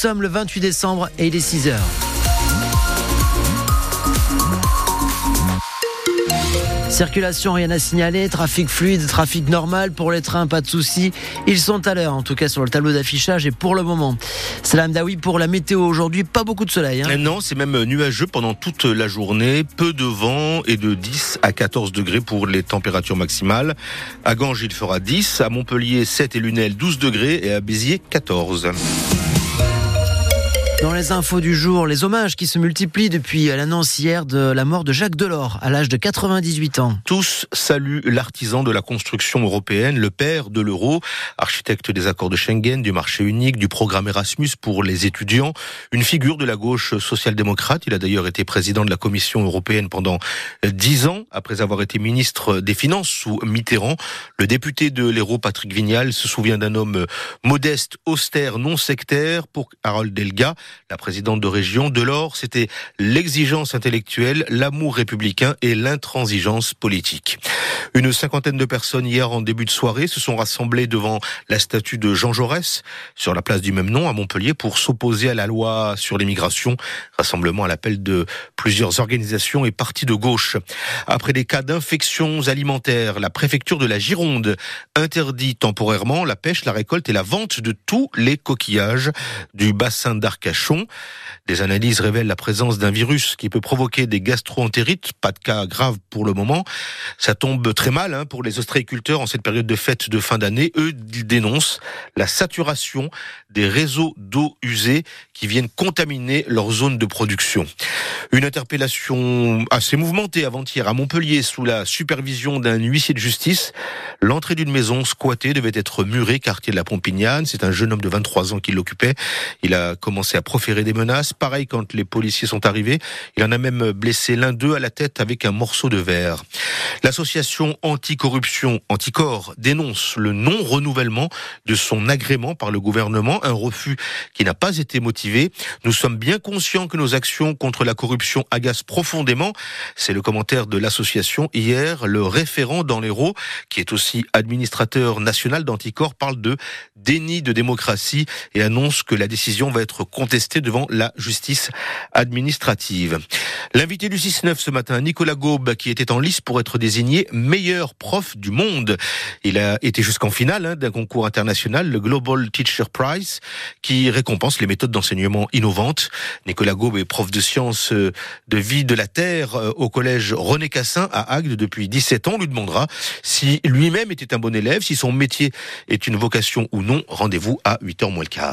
sommes le 28 décembre et il est 6 heures. Circulation, rien à signaler. Trafic fluide, trafic normal. Pour les trains, pas de soucis. Ils sont à l'heure, en tout cas sur le tableau d'affichage et pour le moment. Salam Daoui pour la météo aujourd'hui. Pas beaucoup de soleil. Hein. Non, c'est même nuageux pendant toute la journée. Peu de vent et de 10 à 14 degrés pour les températures maximales. À Ganges, il fera 10. À Montpellier, 7 et Lunel, 12 degrés. Et à Béziers, 14. Dans les infos du jour, les hommages qui se multiplient depuis l'annonce hier de la mort de Jacques Delors à l'âge de 98 ans. Tous saluent l'artisan de la construction européenne, le père de l'euro, architecte des accords de Schengen, du marché unique, du programme Erasmus pour les étudiants, une figure de la gauche social-démocrate. Il a d'ailleurs été président de la Commission européenne pendant dix ans, après avoir été ministre des Finances sous Mitterrand. Le député de l'Hérault, Patrick Vignal, se souvient d'un homme modeste, austère, non sectaire. Pour Harold Delga, la présidente de région. Delors, c'était l'exigence intellectuelle, l'amour républicain et l'intransigeance politique. Une cinquantaine de personnes hier en début de soirée se sont rassemblées devant la statue de Jean Jaurès sur la place du même nom à Montpellier pour s'opposer à la loi sur l'immigration. Rassemblement à l'appel de plusieurs organisations et partis de gauche. Après des cas d'infections alimentaires, la préfecture de la Gironde interdit temporairement la pêche, la récolte et la vente de tous les coquillages du bassin d'Arcachon des analyses révèlent la présence d'un virus qui peut provoquer des gastroentérites. Pas de cas graves pour le moment. Ça tombe très mal hein, pour les ostréiculteurs en cette période de fête de fin d'année. Eux, ils dénoncent la saturation des réseaux d'eau usée qui viennent contaminer leur zone de production. Une interpellation assez mouvementée avant-hier à Montpellier sous la supervision d'un huissier de justice. L'entrée d'une maison squattée devait être murée, quartier de la Pompignane. C'est un jeune homme de 23 ans qui l'occupait. Il a commencé à proférer des menaces. Pareil quand les policiers sont arrivés. Il en a même blessé l'un d'eux à la tête avec un morceau de verre. L'association anticorruption Anticor dénonce le non-renouvellement de son agrément par le gouvernement, un refus qui n'a pas été motivé. Nous sommes bien conscients que nos actions contre la corruption agacent profondément. C'est le commentaire de l'association hier. Le référent dans l'Hérault, qui est aussi administrateur national d'Anticor, parle de déni de démocratie et annonce que la décision va être contestée devant la justice administrative. L'invité du 6-9 ce matin, Nicolas Gaube, qui était en lice pour être désigné meilleur prof du monde. Il a été jusqu'en finale hein, d'un concours international, le Global Teacher Prize, qui récompense les méthodes d'enseignement innovantes. Nicolas Gaube est prof de sciences euh, de vie de la Terre euh, au collège René Cassin à Agde depuis 17 ans. On lui demandera si était un bon élève, si son métier est une vocation ou non. Rendez-vous à 8h moins le quart.